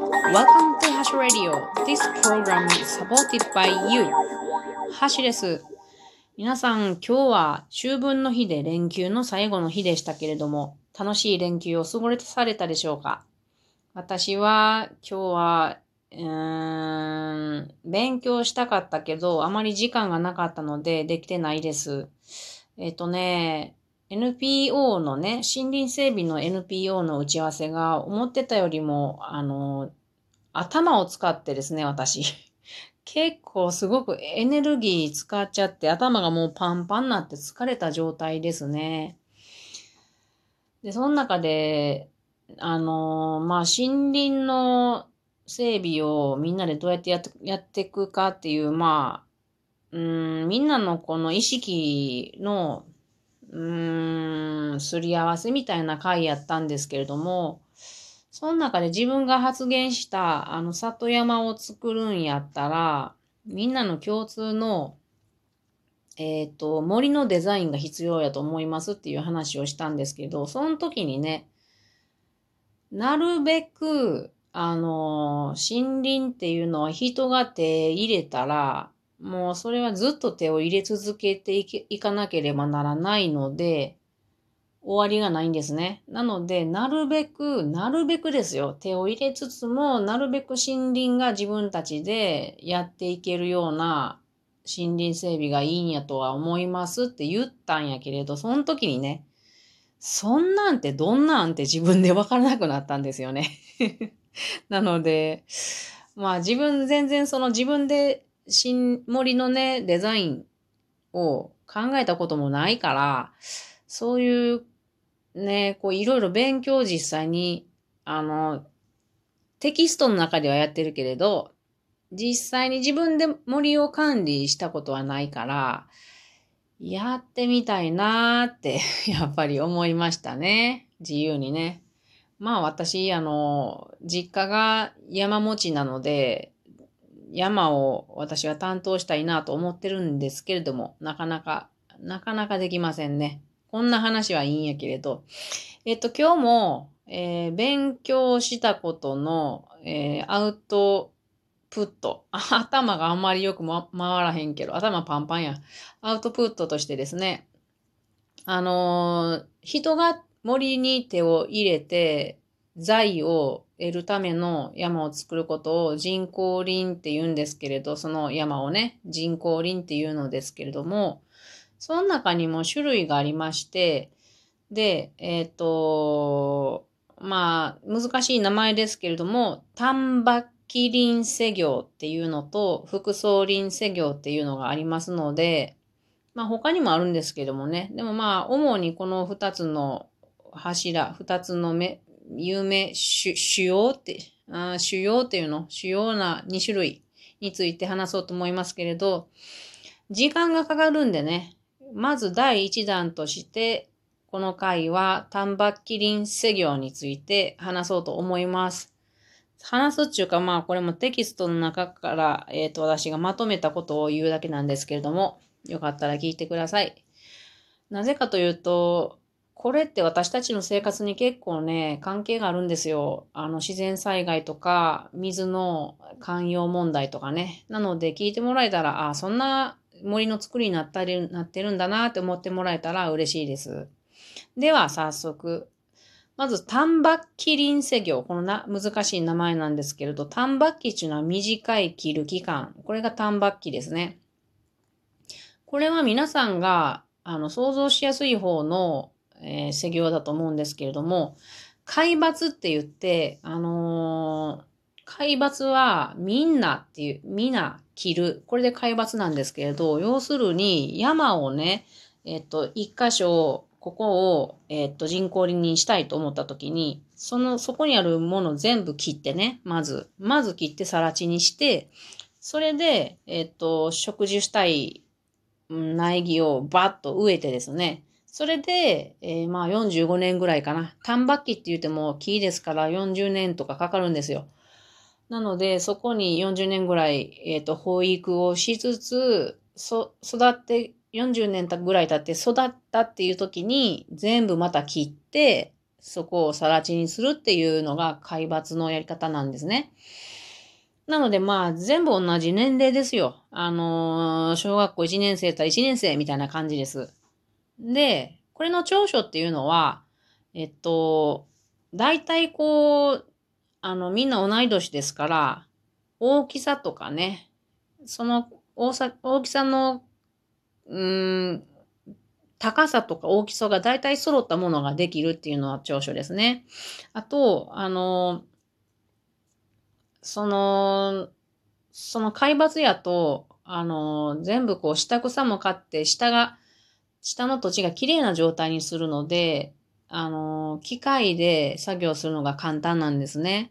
Welcome to Hash Radio. This program is supported by you. ハシです。皆さん、今日は秋分の日で連休の最後の日でしたけれども、楽しい連休を過ごされたでしょうか？私は今日は、うーん、勉強したかったけど、あまり時間がなかったのでできてないです。えっ、とね、NPO のね、森林整備の NPO の打ち合わせが思ってたよりも、あの、頭を使ってですね、私。結構すごくエネルギー使っちゃって頭がもうパンパンになって疲れた状態ですね。で、その中で、あの、まあ、森林の整備をみんなでどうやってやってやっていくかっていう、まあ、うん、みんなのこの意識のうーん、すり合わせみたいな回やったんですけれども、その中で自分が発言した、あの、里山を作るんやったら、みんなの共通の、えっ、ー、と、森のデザインが必要やと思いますっていう話をしたんですけど、その時にね、なるべく、あの、森林っていうのは人が手入れたら、もうそれはずっと手を入れ続けていけいかなければならないので、終わりがないんですね。なので、なるべく、なるべくですよ。手を入れつつも、なるべく森林が自分たちでやっていけるような森林整備がいいんやとは思いますって言ったんやけれど、その時にね、そんなんてどんなんて自分でわからなくなったんですよね。なので、まあ自分全然その自分で新森のね、デザインを考えたこともないから、そういうね、こういろいろ勉強実際に、あの、テキストの中ではやってるけれど、実際に自分で森を管理したことはないから、やってみたいなーって やっぱり思いましたね。自由にね。まあ私、あの、実家が山持ちなので、山を私は担当したいなと思ってるんですけれども、なかなか、なかなかできませんね。こんな話はいいんやけれど。えっと、今日も、えー、勉強したことの、えー、アウトプット。頭があんまりよく、ま、回らへんけど、頭パンパンや。アウトプットとしてですね、あのー、人が森に手を入れて、財を得るための山を作ることを人工林って言うんですけれど、その山をね、人工林って言うのですけれども、その中にも種類がありまして、で、えっ、ー、と、まあ、難しい名前ですけれども、丹波木林施業っていうのと、副総林施業っていうのがありますので、まあ他にもあるんですけどもね。でもまあ、主にこの二つの柱、二つの目、有名、主要って、あ主要っていうの、主要な2種類について話そうと思いますけれど、時間がかかるんでね、まず第1弾として、この回は丹波キリン施業について話そうと思います。話すっていうか、まあこれもテキストの中から、えっ、ー、と私がまとめたことを言うだけなんですけれども、よかったら聞いてください。なぜかというと、これって私たちの生活に結構ね、関係があるんですよ。あの、自然災害とか、水の寛容問題とかね。なので、聞いてもらえたら、あ、そんな森の作りになったり、なってるんだなって思ってもらえたら嬉しいです。では、早速。まず、丹波キリン施業。このな、難しい名前なんですけれど、丹波期っていうのは短い切る期間。これが丹波期ですね。これは皆さんが、あの、想像しやすい方のえー、施業だと思うんですけれども、海抜って言って、あのー、海抜はみんなっていう、みな切る。これで海抜なんですけれど、要するに山をね、えっと、一箇所、ここを、えっと、人工林にしたいと思った時に、その、そこにあるもの全部切ってね、まず、まず切って更地にして、それで、えっと、植樹したい苗木をバッと植えてですね、それで、えー、まあ45年ぐらいかな。丹波期って言っても木ですから40年とかかかるんですよ。なので、そこに40年ぐらい、えっ、ー、と、保育をしつつ、そ、育って、40年ぐらい経って育ったっていう時に、全部また切って、そこを更地にするっていうのが海抜のやり方なんですね。なのでまあ全部同じ年齢ですよ。あのー、小学校1年生と1年生みたいな感じです。で、これの長所っていうのは、えっと、大体こう、あの、みんな同い年ですから、大きさとかね、その大さ大きさの、うん、高さとか大きさが大体揃ったものができるっていうのは長所ですね。あと、あの、その、その海抜やと、あの、全部こう下草も買って、下が、下の土地が綺麗な状態にするので、あの、機械で作業するのが簡単なんですね。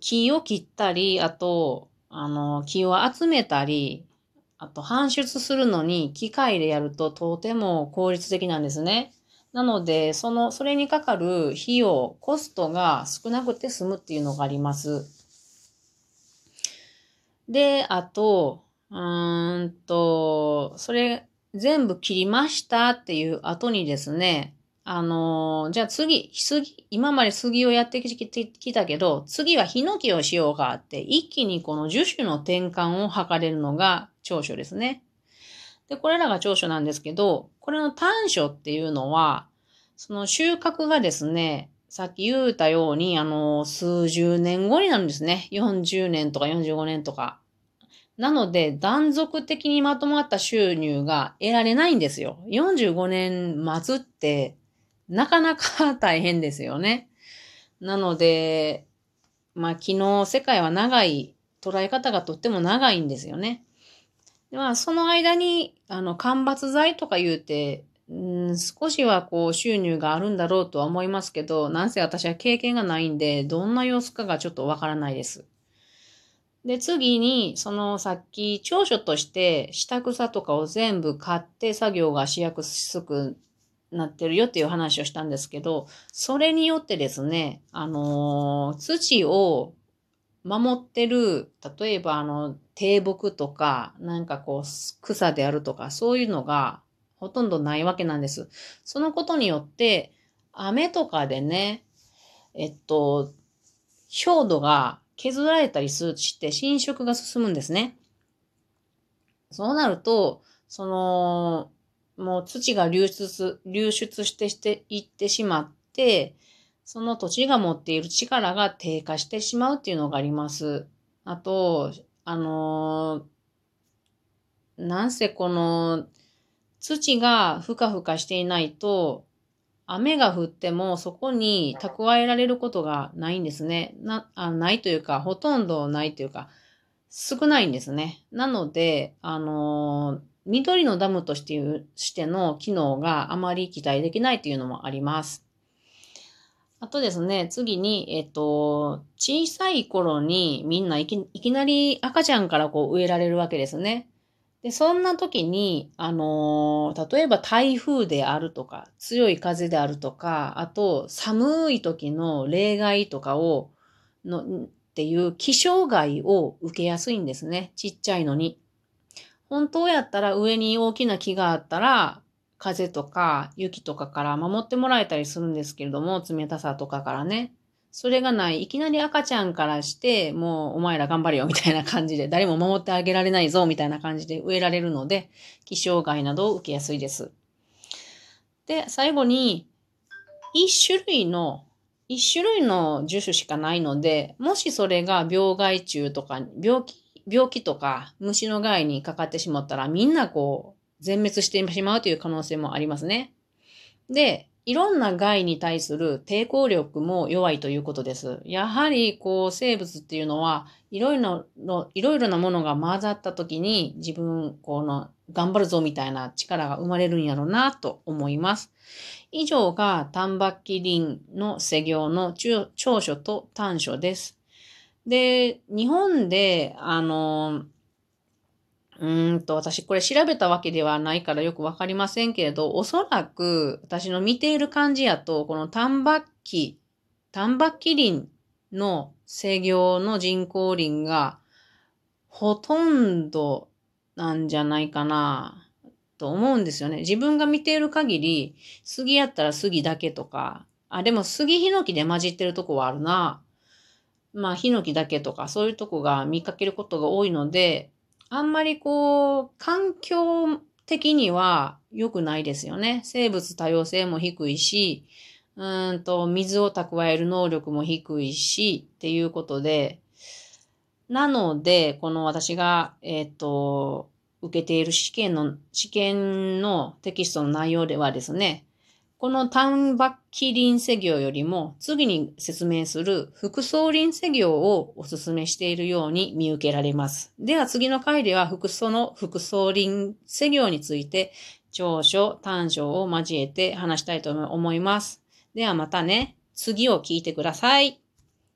木を切ったり、あと、あの、木を集めたり、あと搬出するのに機械でやるととても効率的なんですね。なので、その、それにかかる費用、コストが少なくて済むっていうのがあります。で、あと、うーんと、それ全部切りましたっていう後にですね、あのー、じゃあ次、杉、今まで杉をやってきたけど、次はヒノキをしようかって、一気にこの樹種の転換を図れるのが長所ですね。で、これらが長所なんですけど、これの短所っていうのは、その収穫がですね、さっき言ったように、あの、数十年後になるんですね。40年とか45年とか。なので、断続的にまとまった収入が得られないんですよ。45年待つって、なかなか大変ですよね。なので、まあ昨日世界は長い、捉え方がとっても長いんですよね。まあその間に、あの、間伐材とか言うて、うん、少しはこう収入があるんだろうとは思いますけど、なんせ私は経験がないんで、どんな様子かがちょっとわからないです。で、次に、そのさっき長所として下草とかを全部買って作業がしやすくなってるよっていう話をしたんですけど、それによってですね、あのー、土を守ってる、例えばあの、低木とか、なんかこう、草であるとか、そういうのがほとんどないわけなんです。そのことによって、雨とかでね、えっと、表土が削られたりして侵食が進むんですね。そうなると、その、もう土が流出、流出してしていってしまって、その土地が持っている力が低下してしまうっていうのがあります。あと、あのー、なんせこの土がふかふかしていないと、雨が降ってもそこに蓄えられることがないんですね。な、あないというか、ほとんどないというか、少ないんですね。なので、あのー緑のダムとしてしての機能があまり期待できないというのもあります。あとですね、次に、えっと、小さい頃にみんないきいきなり赤ちゃんからこう植えられるわけですね。で、そんな時に、あのー、例えば台風であるとか、強い風であるとか、あと寒い時の例外とかを、の、っていう気象害を受けやすいんですね。ちっちゃいのに。本当やったら上に大きな木があったら、風とか雪とかから守ってもらえたりするんですけれども、冷たさとかからね。それがない。いきなり赤ちゃんからして、もうお前ら頑張れよみたいな感じで、誰も守ってあげられないぞみたいな感じで植えられるので、気象害などを受けやすいです。で、最後に、一種類の、一種類の樹種しかないので、もしそれが病害虫とか、病気病気とか虫の害にかかってしまったらみんなこう全滅してしまうという可能性もありますね。で、いろんな害に対する抵抗力も弱いということです。やはり、こう、生物っていうのは、いろいろの、いろいろなものが混ざった時に、自分、この、頑張るぞみたいな力が生まれるんやろうなと思います。以上が、丹波キリンの施業の長所と短所です。で、日本で、あの、うんと、私これ調べたわけではないからよくわかりませんけれど、おそらく私の見ている感じやと、この丹波期、丹波キリンの制御の人工林がほとんどなんじゃないかなと思うんですよね。自分が見ている限り、杉やったら杉だけとか、あ、でも杉ヒノキで混じってるとこはあるな。まあ、ヒノキだけとか、そういうとこが見かけることが多いので、あんまりこう、環境的には良くないですよね。生物多様性も低いし、うんと、水を蓄える能力も低いし、っていうことで、なので、この私が、えっ、ー、と、受けている試験の、試験のテキストの内容ではですね、この単バッキ輪作業よりも次に説明する複層輪作業をお勧めしているように見受けられます。では次の回では複層の複層輪作業について長所、短所を交えて話したいと思います。ではまたね、次を聞いてください。